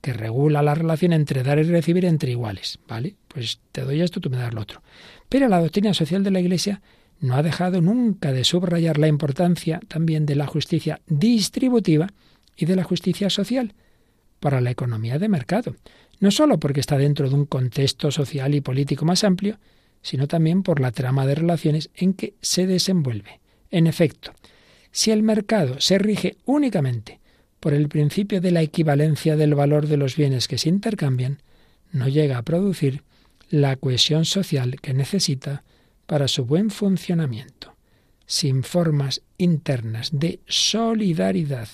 que regula la relación entre dar y recibir entre iguales, ¿vale? Pues te doy esto, tú me das lo otro. Pero la doctrina social de la Iglesia no ha dejado nunca de subrayar la importancia también de la justicia distributiva y de la justicia social para la economía de mercado, no sólo porque está dentro de un contexto social y político más amplio, sino también por la trama de relaciones en que se desenvuelve. En efecto, si el mercado se rige únicamente por el principio de la equivalencia del valor de los bienes que se intercambian, no llega a producir la cohesión social que necesita para su buen funcionamiento. Sin formas internas de solidaridad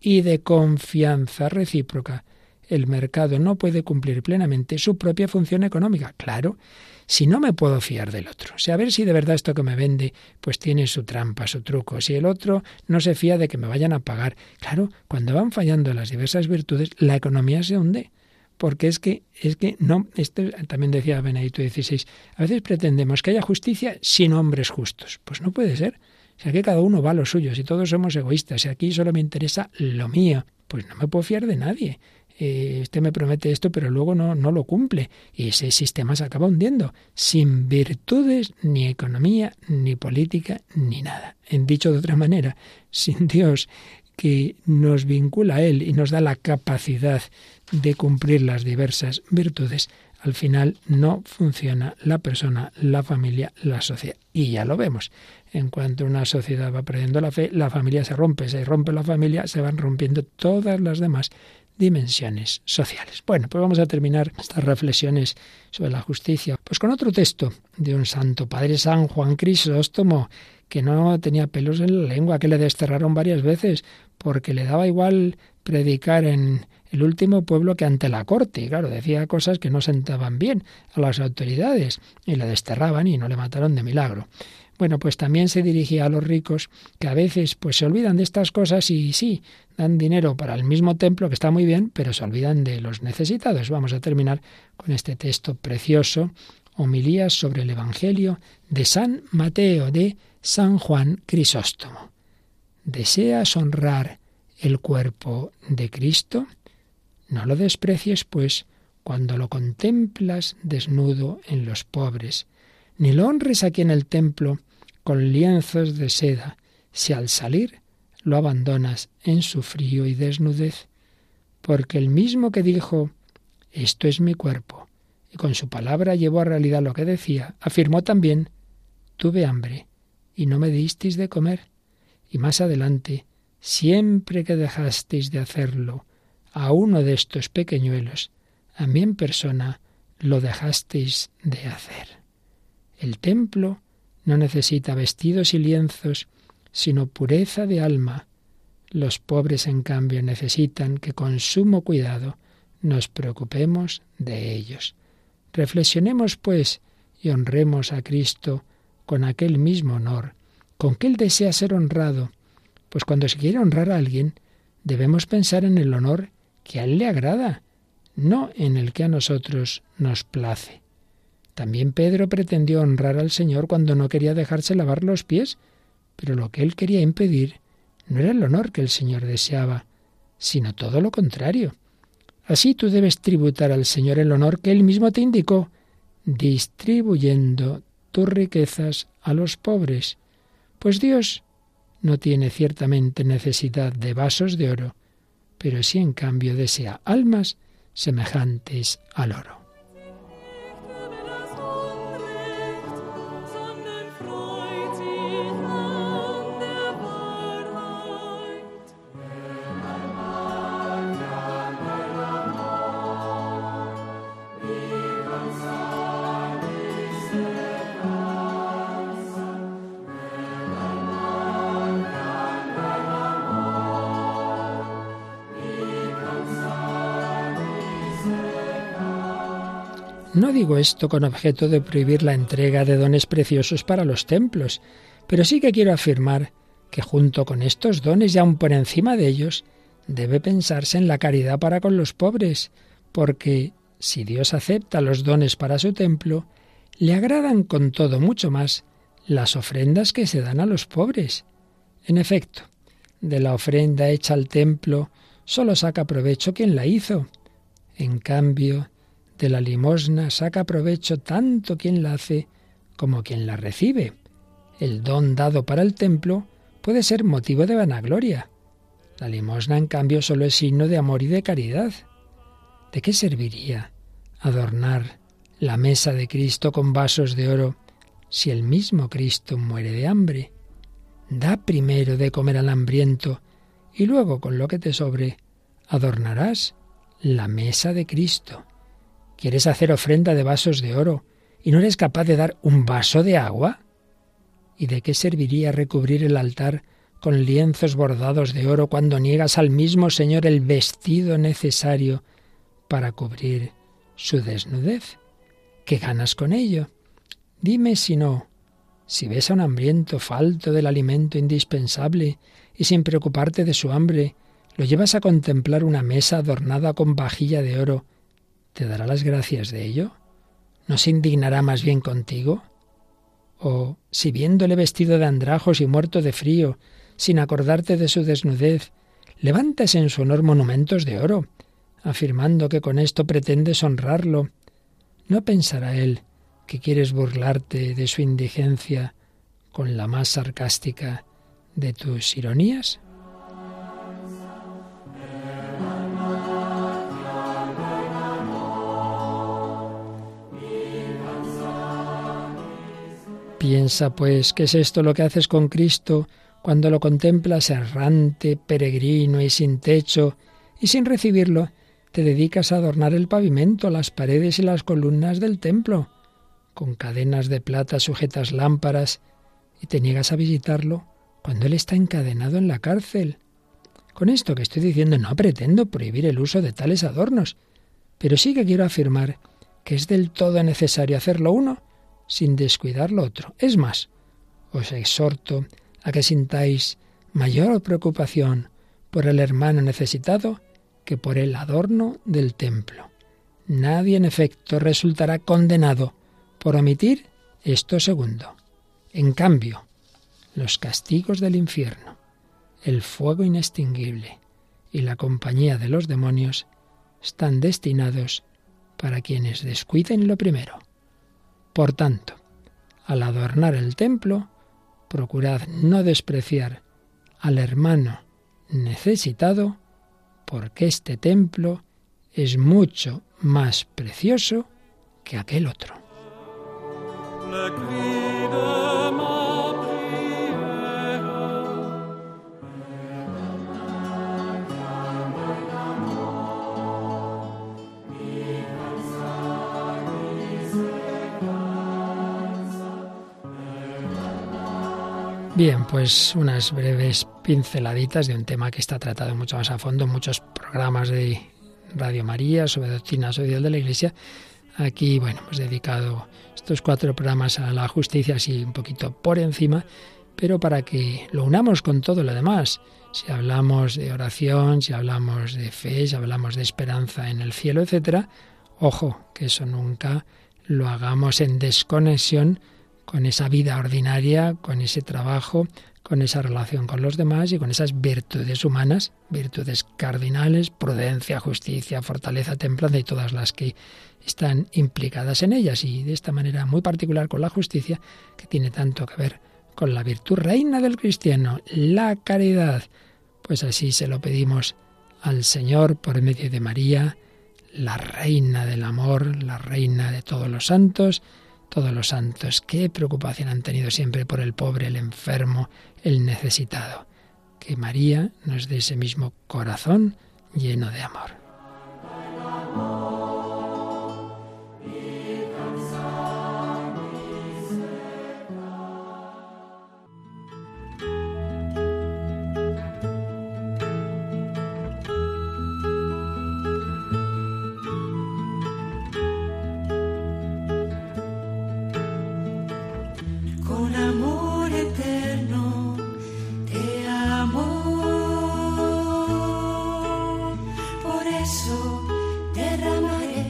y de confianza recíproca, el mercado no puede cumplir plenamente su propia función económica. Claro, si no me puedo fiar del otro, si a ver si de verdad esto que me vende pues tiene su trampa, su truco, si el otro no se fía de que me vayan a pagar. Claro, cuando van fallando las diversas virtudes, la economía se hunde. Porque es que, es que no, esto también decía Benedicto XVI, a veces pretendemos que haya justicia sin hombres justos. Pues no puede ser. Si aquí cada uno va a lo suyo, si todos somos egoístas, si aquí solo me interesa lo mío, pues no me puedo fiar de nadie. Eh, este me promete esto, pero luego no, no lo cumple. Y ese sistema se acaba hundiendo, sin virtudes, ni economía, ni política, ni nada. En dicho de otra manera, sin Dios que nos vincula a Él y nos da la capacidad de cumplir las diversas virtudes, al final no funciona la persona, la familia, la sociedad. Y ya lo vemos. En cuanto una sociedad va perdiendo la fe, la familia se rompe. Se rompe la familia, se van rompiendo todas las demás dimensiones sociales. Bueno, pues vamos a terminar estas reflexiones sobre la justicia, pues con otro texto de un santo padre San Juan Crisóstomo, que no tenía pelos en la lengua, que le desterraron varias veces, porque le daba igual predicar en el último pueblo que ante la corte. Y claro, decía cosas que no sentaban bien a las autoridades y le desterraban y no le mataron de milagro. Bueno, pues también se dirigía a los ricos que a veces pues se olvidan de estas cosas y sí, dan dinero para el mismo templo que está muy bien, pero se olvidan de los necesitados. Vamos a terminar con este texto precioso, homilías sobre el Evangelio de San Mateo de San Juan Crisóstomo. ¿Deseas honrar el cuerpo de Cristo? No lo desprecies, pues, cuando lo contemplas desnudo en los pobres, ni lo honres aquí en el templo con lienzos de seda, si al salir lo abandonas en su frío y desnudez, porque el mismo que dijo, esto es mi cuerpo, y con su palabra llevó a realidad lo que decía, afirmó también, tuve hambre, y no me disteis de comer, y más adelante, siempre que dejasteis de hacerlo a uno de estos pequeñuelos, a mí en persona lo dejasteis de hacer. El templo no necesita vestidos y lienzos, sino pureza de alma. Los pobres, en cambio, necesitan que con sumo cuidado nos preocupemos de ellos. Reflexionemos, pues, y honremos a Cristo con aquel mismo honor, con que Él desea ser honrado, pues cuando se quiere honrar a alguien, debemos pensar en el honor que a Él le agrada, no en el que a nosotros nos place. También Pedro pretendió honrar al Señor cuando no quería dejarse lavar los pies, pero lo que él quería impedir no era el honor que el Señor deseaba, sino todo lo contrario. Así tú debes tributar al Señor el honor que Él mismo te indicó, distribuyendo tus riquezas a los pobres. Pues Dios no tiene ciertamente necesidad de vasos de oro, pero sí en cambio desea almas semejantes al oro. Digo esto con objeto de prohibir la entrega de dones preciosos para los templos, pero sí que quiero afirmar que junto con estos dones y aun por encima de ellos, debe pensarse en la caridad para con los pobres, porque si Dios acepta los dones para su templo, le agradan con todo mucho más las ofrendas que se dan a los pobres. En efecto, de la ofrenda hecha al templo solo saca provecho quien la hizo. En cambio, de la limosna saca provecho tanto quien la hace como quien la recibe. El don dado para el templo puede ser motivo de vanagloria. La limosna, en cambio, solo es signo de amor y de caridad. ¿De qué serviría adornar la mesa de Cristo con vasos de oro si el mismo Cristo muere de hambre? Da primero de comer al hambriento y luego con lo que te sobre adornarás la mesa de Cristo. ¿Quieres hacer ofrenda de vasos de oro y no eres capaz de dar un vaso de agua? ¿Y de qué serviría recubrir el altar con lienzos bordados de oro cuando niegas al mismo Señor el vestido necesario para cubrir su desnudez? ¿Qué ganas con ello? Dime si no, si ves a un hambriento falto del alimento indispensable y sin preocuparte de su hambre, lo llevas a contemplar una mesa adornada con vajilla de oro, ¿te dará las gracias de ello? ¿No se indignará más bien contigo? O si viéndole vestido de andrajos y muerto de frío, sin acordarte de su desnudez, levantas en su honor monumentos de oro, afirmando que con esto pretendes honrarlo, ¿no pensará él que quieres burlarte de su indigencia con la más sarcástica de tus ironías? Piensa, pues, ¿qué es esto lo que haces con Cristo cuando lo contemplas errante, peregrino y sin techo, y sin recibirlo, te dedicas a adornar el pavimento, las paredes y las columnas del templo? Con cadenas de plata sujetas lámparas, y te niegas a visitarlo cuando Él está encadenado en la cárcel. Con esto que estoy diciendo no pretendo prohibir el uso de tales adornos, pero sí que quiero afirmar que es del todo necesario hacerlo uno sin descuidar lo otro. Es más, os exhorto a que sintáis mayor preocupación por el hermano necesitado que por el adorno del templo. Nadie, en efecto, resultará condenado por omitir esto segundo. En cambio, los castigos del infierno, el fuego inextinguible y la compañía de los demonios están destinados para quienes descuiden lo primero. Por tanto, al adornar el templo, procurad no despreciar al hermano necesitado, porque este templo es mucho más precioso que aquel otro. Bien, pues unas breves pinceladitas de un tema que está tratado mucho más a fondo en muchos programas de Radio María sobre doctrina social de la Iglesia. Aquí, bueno, hemos dedicado estos cuatro programas a la justicia así un poquito por encima, pero para que lo unamos con todo lo demás. Si hablamos de oración, si hablamos de fe, si hablamos de esperanza en el cielo, etcétera, ojo, que eso nunca lo hagamos en desconexión con esa vida ordinaria, con ese trabajo, con esa relación con los demás y con esas virtudes humanas, virtudes cardinales, prudencia, justicia, fortaleza, templanza y todas las que están implicadas en ellas y de esta manera muy particular con la justicia que tiene tanto que ver con la virtud reina del cristiano, la caridad. Pues así se lo pedimos al Señor por medio de María, la reina del amor, la reina de todos los santos, todos los santos, qué preocupación han tenido siempre por el pobre, el enfermo, el necesitado. Que María nos dé ese mismo corazón lleno de amor.